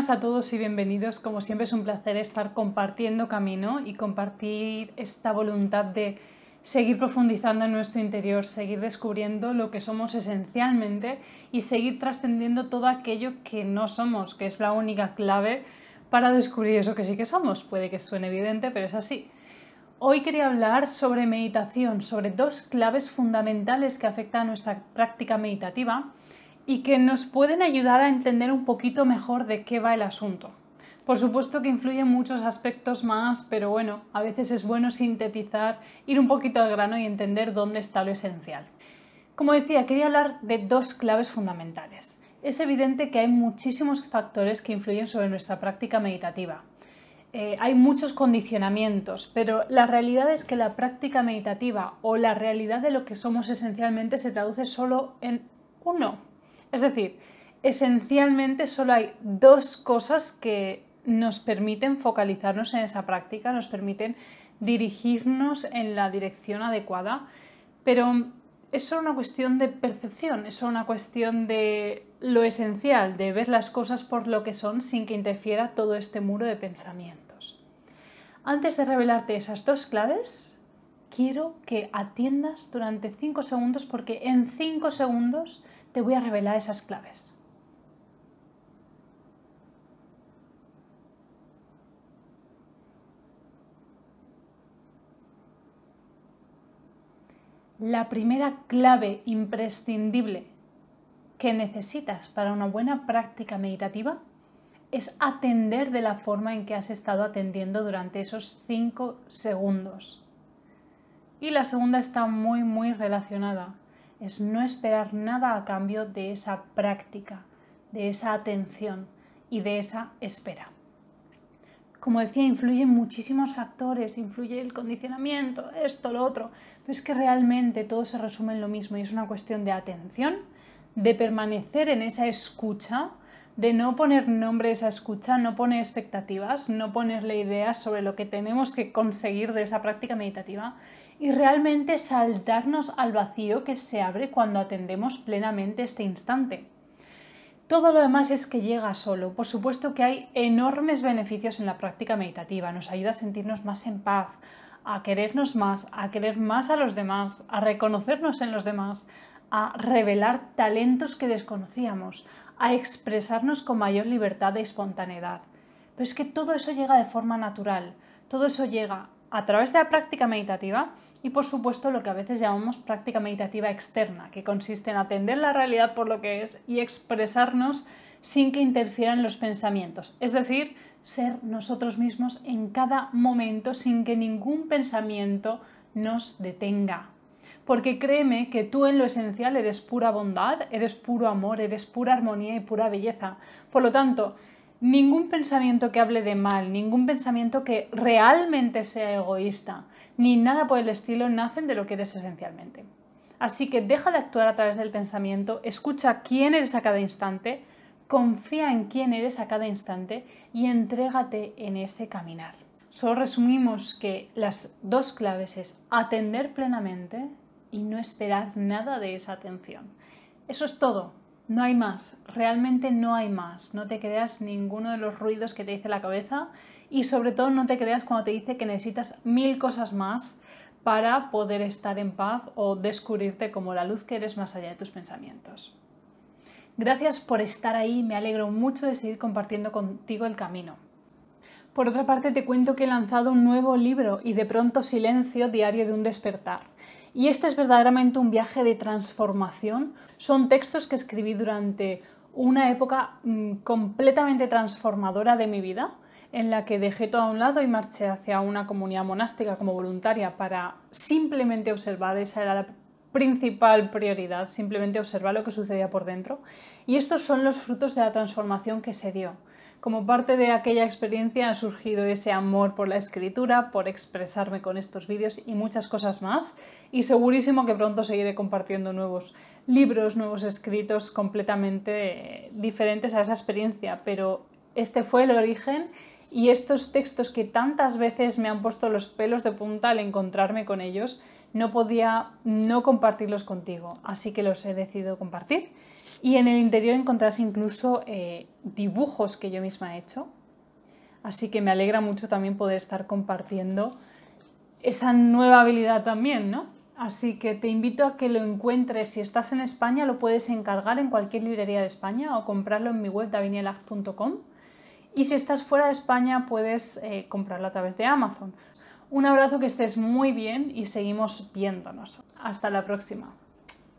buenas a todos y bienvenidos. Como siempre es un placer estar compartiendo camino y compartir esta voluntad de seguir profundizando en nuestro interior, seguir descubriendo lo que somos esencialmente y seguir trascendiendo todo aquello que no somos, que es la única clave para descubrir eso que sí que somos. Puede que suene evidente, pero es así. Hoy quería hablar sobre meditación, sobre dos claves fundamentales que afectan a nuestra práctica meditativa y que nos pueden ayudar a entender un poquito mejor de qué va el asunto. Por supuesto que influyen muchos aspectos más, pero bueno, a veces es bueno sintetizar, ir un poquito al grano y entender dónde está lo esencial. Como decía, quería hablar de dos claves fundamentales. Es evidente que hay muchísimos factores que influyen sobre nuestra práctica meditativa. Eh, hay muchos condicionamientos, pero la realidad es que la práctica meditativa o la realidad de lo que somos esencialmente se traduce solo en uno, es decir, esencialmente solo hay dos cosas que nos permiten focalizarnos en esa práctica, nos permiten dirigirnos en la dirección adecuada, pero es solo una cuestión de percepción, es solo una cuestión de lo esencial, de ver las cosas por lo que son sin que interfiera todo este muro de pensamientos. Antes de revelarte esas dos claves, quiero que atiendas durante 5 segundos porque en 5 segundos te voy a revelar esas claves. La primera clave imprescindible que necesitas para una buena práctica meditativa es atender de la forma en que has estado atendiendo durante esos 5 segundos. Y la segunda está muy, muy relacionada es no esperar nada a cambio de esa práctica, de esa atención y de esa espera. Como decía, influyen muchísimos factores, influye el condicionamiento, esto, lo otro, pero es que realmente todo se resume en lo mismo y es una cuestión de atención, de permanecer en esa escucha, de no poner nombre a escucha, no poner expectativas, no ponerle ideas sobre lo que tenemos que conseguir de esa práctica meditativa y realmente saltarnos al vacío que se abre cuando atendemos plenamente este instante. Todo lo demás es que llega solo. Por supuesto que hay enormes beneficios en la práctica meditativa. Nos ayuda a sentirnos más en paz, a querernos más, a querer más a los demás, a reconocernos en los demás, a revelar talentos que desconocíamos, a expresarnos con mayor libertad e espontaneidad. Pero es que todo eso llega de forma natural, todo eso llega a través de la práctica meditativa y por supuesto lo que a veces llamamos práctica meditativa externa, que consiste en atender la realidad por lo que es y expresarnos sin que interfieran los pensamientos, es decir, ser nosotros mismos en cada momento sin que ningún pensamiento nos detenga. Porque créeme que tú en lo esencial eres pura bondad, eres puro amor, eres pura armonía y pura belleza. Por lo tanto, ningún pensamiento que hable de mal, ningún pensamiento que realmente sea egoísta, ni nada por el estilo nacen de lo que eres esencialmente. Así que deja de actuar a través del pensamiento, escucha quién eres a cada instante, confía en quién eres a cada instante y entrégate en ese caminar. Solo resumimos que las dos claves es atender plenamente y no esperar nada de esa atención. Eso es todo. No hay más, realmente no hay más. No te creas ninguno de los ruidos que te dice la cabeza y sobre todo no te creas cuando te dice que necesitas mil cosas más para poder estar en paz o descubrirte como la luz que eres más allá de tus pensamientos. Gracias por estar ahí, me alegro mucho de seguir compartiendo contigo el camino. Por otra parte, te cuento que he lanzado un nuevo libro y de pronto silencio diario de un despertar. Y este es verdaderamente un viaje de transformación. Son textos que escribí durante una época mm, completamente transformadora de mi vida, en la que dejé todo a un lado y marché hacia una comunidad monástica como voluntaria para simplemente observar, esa era la principal prioridad, simplemente observar lo que sucedía por dentro. Y estos son los frutos de la transformación que se dio. Como parte de aquella experiencia ha surgido ese amor por la escritura, por expresarme con estos vídeos y muchas cosas más. Y segurísimo que pronto seguiré compartiendo nuevos libros, nuevos escritos completamente diferentes a esa experiencia. Pero este fue el origen y estos textos que tantas veces me han puesto los pelos de punta al encontrarme con ellos no podía no compartirlos contigo, así que los he decidido compartir. Y en el interior encontrarás incluso eh, dibujos que yo misma he hecho, así que me alegra mucho también poder estar compartiendo esa nueva habilidad también, ¿no? Así que te invito a que lo encuentres. Si estás en España, lo puedes encargar en cualquier librería de España o comprarlo en mi web davinielac.com. Y si estás fuera de España, puedes eh, comprarlo a través de Amazon. Un abrazo, que estés muy bien y seguimos viéndonos. Hasta la próxima.